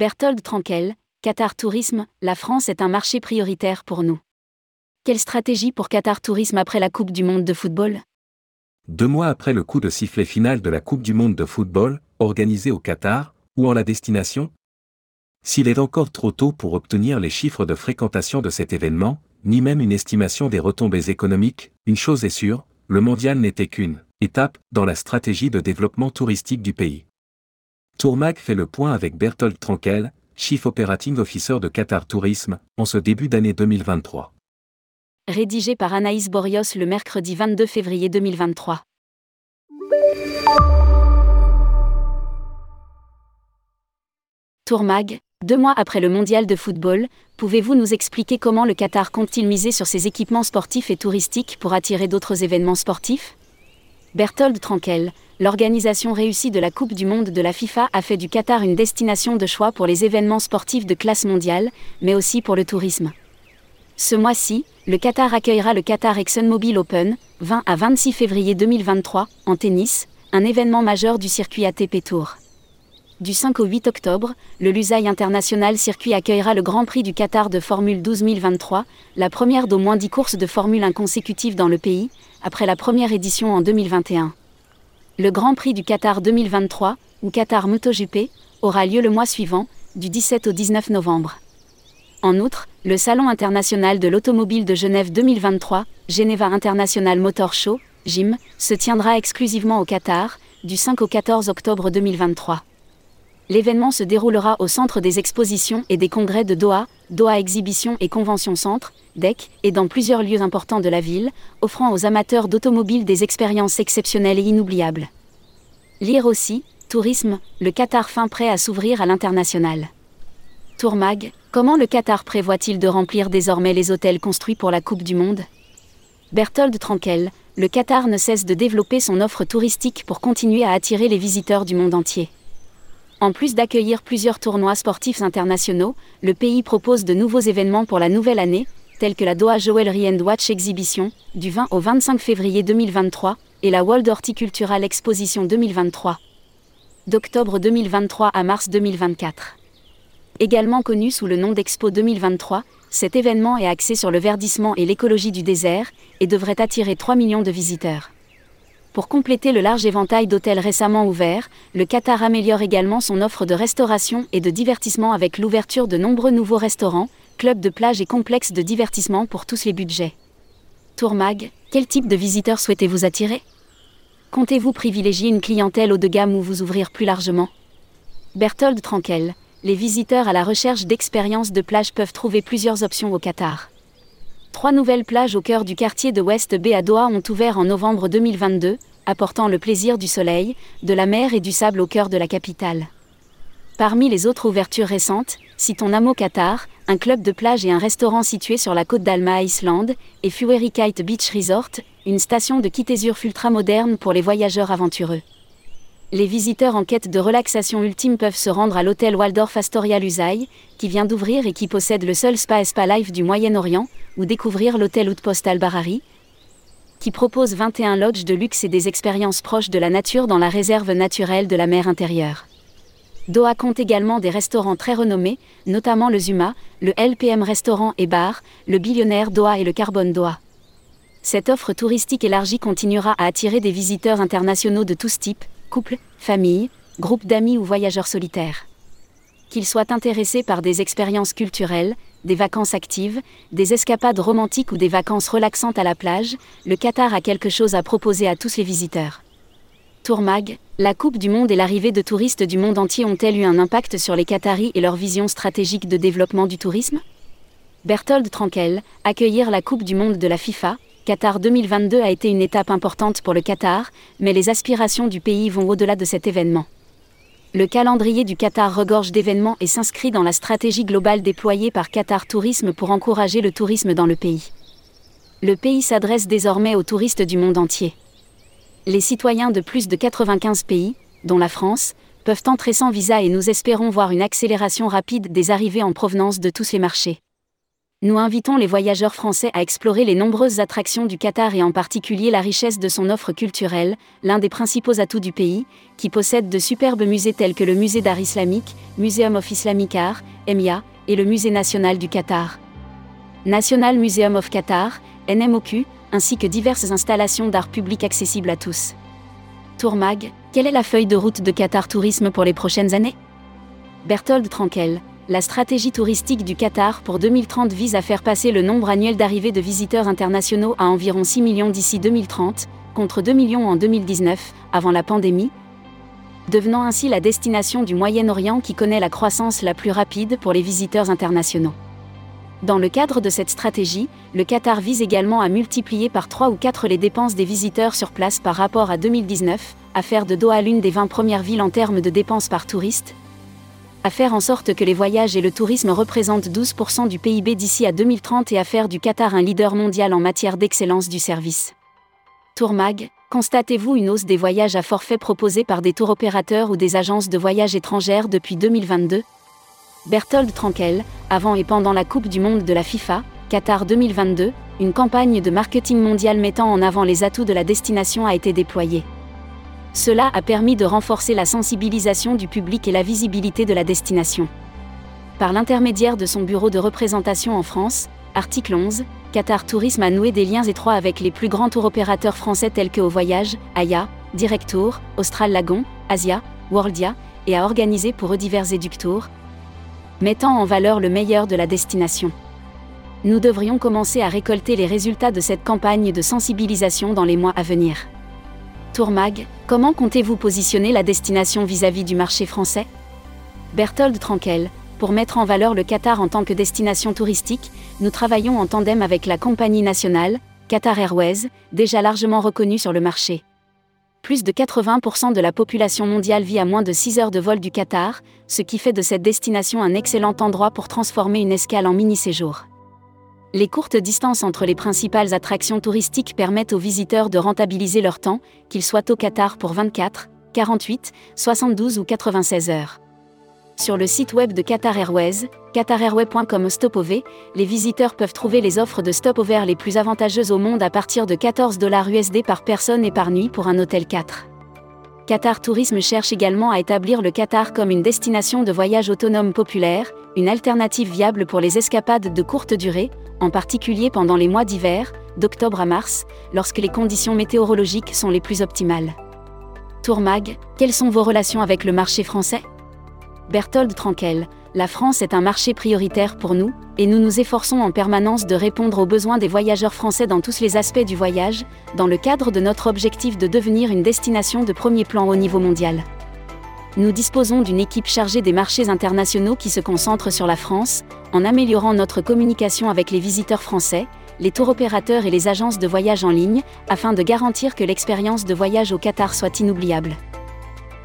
Berthold Tranquel, Qatar Tourisme, la France est un marché prioritaire pour nous. Quelle stratégie pour Qatar Tourisme après la Coupe du Monde de football? Deux mois après le coup de sifflet final de la Coupe du Monde de football, organisée au Qatar, ou en la destination? S'il est encore trop tôt pour obtenir les chiffres de fréquentation de cet événement, ni même une estimation des retombées économiques, une chose est sûre, le mondial n'était qu'une étape dans la stratégie de développement touristique du pays. Tourmag fait le point avec Berthold Tranquel, Chief Operating Officer de Qatar Tourisme, en ce début d'année 2023. Rédigé par Anaïs Borios le mercredi 22 février 2023. Tourmag, deux mois après le mondial de football, pouvez-vous nous expliquer comment le Qatar compte-t-il miser sur ses équipements sportifs et touristiques pour attirer d'autres événements sportifs? Berthold Tranquel, l'organisation réussie de la Coupe du Monde de la FIFA a fait du Qatar une destination de choix pour les événements sportifs de classe mondiale, mais aussi pour le tourisme. Ce mois-ci, le Qatar accueillera le Qatar ExxonMobil Open, 20 à 26 février 2023, en tennis, un événement majeur du circuit ATP Tour. Du 5 au 8 octobre, le Lusail International Circuit accueillera le Grand Prix du Qatar de Formule 12 2023, la première d'au moins 10 courses de Formule 1 consécutives dans le pays, après la première édition en 2021. Le Grand Prix du Qatar 2023, ou Qatar MotoGP, aura lieu le mois suivant, du 17 au 19 novembre. En outre, le Salon international de l'automobile de Genève 2023, Geneva International Motor Show, GIM, se tiendra exclusivement au Qatar, du 5 au 14 octobre 2023 l'événement se déroulera au Centre des expositions et des congrès de Doha, Doha Exhibition et Convention Centre, DEC, et dans plusieurs lieux importants de la ville, offrant aux amateurs d'automobiles des expériences exceptionnelles et inoubliables. Lire aussi, Tourisme, le Qatar fin prêt à s'ouvrir à l'international. Tourmag, comment le Qatar prévoit-il de remplir désormais les hôtels construits pour la Coupe du Monde? Berthold Tranquel, le Qatar ne cesse de développer son offre touristique pour continuer à attirer les visiteurs du monde entier. En plus d'accueillir plusieurs tournois sportifs internationaux, le pays propose de nouveaux événements pour la nouvelle année, tels que la Doha Jewelry and Watch Exhibition, du 20 au 25 février 2023, et la World Horticultural Exposition 2023. D'octobre 2023 à mars 2024. Également connu sous le nom d'Expo 2023, cet événement est axé sur le verdissement et l'écologie du désert, et devrait attirer 3 millions de visiteurs. Pour compléter le large éventail d'hôtels récemment ouverts, le Qatar améliore également son offre de restauration et de divertissement avec l'ouverture de nombreux nouveaux restaurants, clubs de plage et complexes de divertissement pour tous les budgets. Tourmag, quel type de visiteurs souhaitez-vous attirer? Comptez-vous privilégier une clientèle haut de gamme ou vous ouvrir plus largement? Berthold Tranquel, les visiteurs à la recherche d'expériences de plage peuvent trouver plusieurs options au Qatar. Trois nouvelles plages au cœur du quartier de West Bay à Doha ont ouvert en novembre 2022, apportant le plaisir du soleil, de la mer et du sable au cœur de la capitale. Parmi les autres ouvertures récentes, citons Namo Qatar, un club de plage et un restaurant situé sur la côte d'Alma Island, et Fueri Kite Beach Resort, une station de kitésure ultra moderne pour les voyageurs aventureux les visiteurs en quête de relaxation ultime peuvent se rendre à l'hôtel Waldorf Astoria Lusail, qui vient d'ouvrir et qui possède le seul spa Spa Life du Moyen-Orient, ou découvrir l'hôtel Outpost Al-Barari, qui propose 21 lodges de luxe et des expériences proches de la nature dans la réserve naturelle de la mer intérieure. Doha compte également des restaurants très renommés, notamment le Zuma, le LPM Restaurant et Bar, le Billionnaire Doha et le Carbone Doha. Cette offre touristique élargie continuera à attirer des visiteurs internationaux de tous types, couple, famille, groupe d'amis ou voyageurs solitaires. Qu'ils soient intéressés par des expériences culturelles, des vacances actives, des escapades romantiques ou des vacances relaxantes à la plage, le Qatar a quelque chose à proposer à tous les visiteurs. Tourmag, la Coupe du Monde et l'arrivée de touristes du monde entier ont-elles eu un impact sur les Qataris et leur vision stratégique de développement du tourisme? Berthold Tranquel, accueillir la Coupe du Monde de la FIFA, Qatar 2022 a été une étape importante pour le Qatar, mais les aspirations du pays vont au-delà de cet événement. Le calendrier du Qatar regorge d'événements et s'inscrit dans la stratégie globale déployée par Qatar Tourisme pour encourager le tourisme dans le pays. Le pays s'adresse désormais aux touristes du monde entier. Les citoyens de plus de 95 pays, dont la France, peuvent entrer sans visa et nous espérons voir une accélération rapide des arrivées en provenance de tous les marchés. Nous invitons les voyageurs français à explorer les nombreuses attractions du Qatar et en particulier la richesse de son offre culturelle, l'un des principaux atouts du pays, qui possède de superbes musées tels que le Musée d'art islamique, Museum of Islamic Art, EMIA, et le Musée national du Qatar. National Museum of Qatar, NMOQ, ainsi que diverses installations d'art public accessibles à tous. Tourmag, quelle est la feuille de route de Qatar Tourisme pour les prochaines années? Berthold Tranquel, la stratégie touristique du Qatar pour 2030 vise à faire passer le nombre annuel d'arrivées de visiteurs internationaux à environ 6 millions d'ici 2030, contre 2 millions en 2019, avant la pandémie, devenant ainsi la destination du Moyen-Orient qui connaît la croissance la plus rapide pour les visiteurs internationaux. Dans le cadre de cette stratégie, le Qatar vise également à multiplier par 3 ou 4 les dépenses des visiteurs sur place par rapport à 2019, à faire de Doha l'une des 20 premières villes en termes de dépenses par touriste, à faire en sorte que les voyages et le tourisme représentent 12% du PIB d'ici à 2030 et à faire du Qatar un leader mondial en matière d'excellence du service. Tourmag, constatez-vous une hausse des voyages à forfait proposés par des tours opérateurs ou des agences de voyage étrangères depuis 2022 Berthold Tranquel, avant et pendant la Coupe du Monde de la FIFA, Qatar 2022, une campagne de marketing mondial mettant en avant les atouts de la destination a été déployée. Cela a permis de renforcer la sensibilisation du public et la visibilité de la destination. Par l'intermédiaire de son bureau de représentation en France, article 11, Qatar Tourisme a noué des liens étroits avec les plus grands tours opérateurs français tels que Au Voyage, Aya, Direct Tour, Austral Lagon, Asia, Worldia, et a organisé pour eux divers éductours, mettant en valeur le meilleur de la destination. Nous devrions commencer à récolter les résultats de cette campagne de sensibilisation dans les mois à venir. Tourmag, comment comptez-vous positionner la destination vis-à-vis du marché français? Berthold Tranquel, pour mettre en valeur le Qatar en tant que destination touristique, nous travaillons en tandem avec la compagnie nationale, Qatar Airways, déjà largement reconnue sur le marché. Plus de 80% de la population mondiale vit à moins de 6 heures de vol du Qatar, ce qui fait de cette destination un excellent endroit pour transformer une escale en mini-séjour. Les courtes distances entre les principales attractions touristiques permettent aux visiteurs de rentabiliser leur temps, qu'ils soient au Qatar pour 24, 48, 72 ou 96 heures. Sur le site web de Qatar Airways, qatarairways.com Stopover, les visiteurs peuvent trouver les offres de stopover les plus avantageuses au monde à partir de 14 dollars USD par personne et par nuit pour un hôtel 4. Qatar Tourisme cherche également à établir le Qatar comme une destination de voyage autonome populaire, une alternative viable pour les escapades de courte durée, en particulier pendant les mois d'hiver, d'octobre à mars, lorsque les conditions météorologiques sont les plus optimales. Tourmag, quelles sont vos relations avec le marché français? Berthold Tranquel, la France est un marché prioritaire pour nous, et nous nous efforçons en permanence de répondre aux besoins des voyageurs français dans tous les aspects du voyage, dans le cadre de notre objectif de devenir une destination de premier plan au niveau mondial. Nous disposons d'une équipe chargée des marchés internationaux qui se concentre sur la France, en améliorant notre communication avec les visiteurs français, les tours opérateurs et les agences de voyage en ligne, afin de garantir que l'expérience de voyage au Qatar soit inoubliable.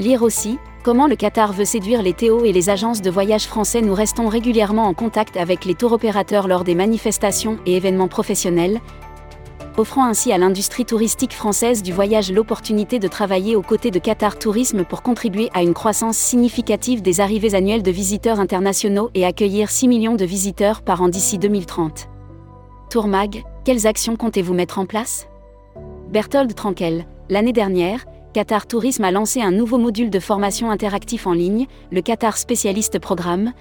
Lire aussi, comment le Qatar veut séduire les Théo et les agences de voyage français Nous restons régulièrement en contact avec les tours opérateurs lors des manifestations et événements professionnels, offrant ainsi à l'industrie touristique française du voyage l'opportunité de travailler aux côtés de Qatar Tourisme pour contribuer à une croissance significative des arrivées annuelles de visiteurs internationaux et accueillir 6 millions de visiteurs par an d'ici 2030. Tourmag, quelles actions comptez-vous mettre en place? Berthold Tranquel, l'année dernière, Qatar Tourisme a lancé un nouveau module de formation interactif en ligne, le Qatar Spécialiste Programme,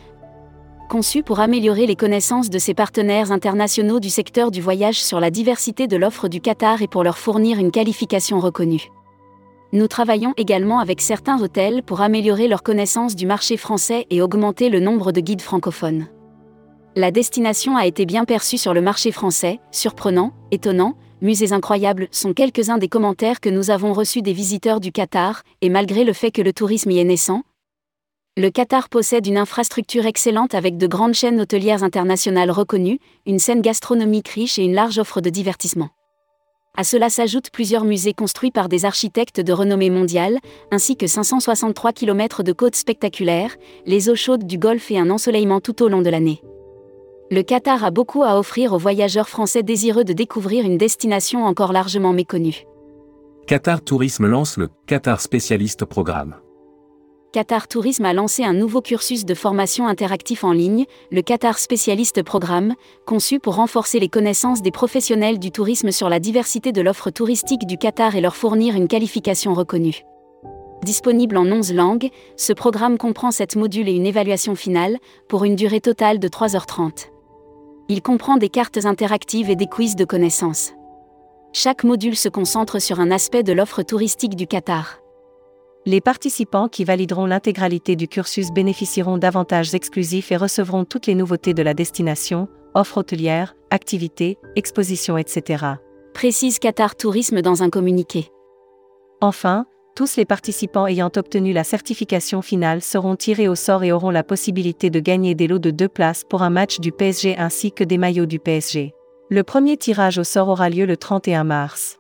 conçu pour améliorer les connaissances de ses partenaires internationaux du secteur du voyage sur la diversité de l'offre du Qatar et pour leur fournir une qualification reconnue. Nous travaillons également avec certains hôtels pour améliorer leur connaissance du marché français et augmenter le nombre de guides francophones. La destination a été bien perçue sur le marché français, surprenant, étonnant, musées incroyables sont quelques-uns des commentaires que nous avons reçus des visiteurs du Qatar, et malgré le fait que le tourisme y est naissant, le Qatar possède une infrastructure excellente avec de grandes chaînes hôtelières internationales reconnues, une scène gastronomique riche et une large offre de divertissement. À cela s'ajoutent plusieurs musées construits par des architectes de renommée mondiale, ainsi que 563 km de côtes spectaculaires, les eaux chaudes du Golfe et un ensoleillement tout au long de l'année. Le Qatar a beaucoup à offrir aux voyageurs français désireux de découvrir une destination encore largement méconnue. Qatar Tourisme lance le Qatar Spécialiste Programme. Qatar Tourisme a lancé un nouveau cursus de formation interactif en ligne, le Qatar Spécialiste Programme, conçu pour renforcer les connaissances des professionnels du tourisme sur la diversité de l'offre touristique du Qatar et leur fournir une qualification reconnue. Disponible en 11 langues, ce programme comprend 7 modules et une évaluation finale, pour une durée totale de 3h30. Il comprend des cartes interactives et des quiz de connaissances. Chaque module se concentre sur un aspect de l'offre touristique du Qatar. Les participants qui valideront l'intégralité du cursus bénéficieront d'avantages exclusifs et recevront toutes les nouveautés de la destination, offres hôtelières, activités, expositions, etc. Précise Qatar Tourisme dans un communiqué. Enfin, tous les participants ayant obtenu la certification finale seront tirés au sort et auront la possibilité de gagner des lots de deux places pour un match du PSG ainsi que des maillots du PSG. Le premier tirage au sort aura lieu le 31 mars.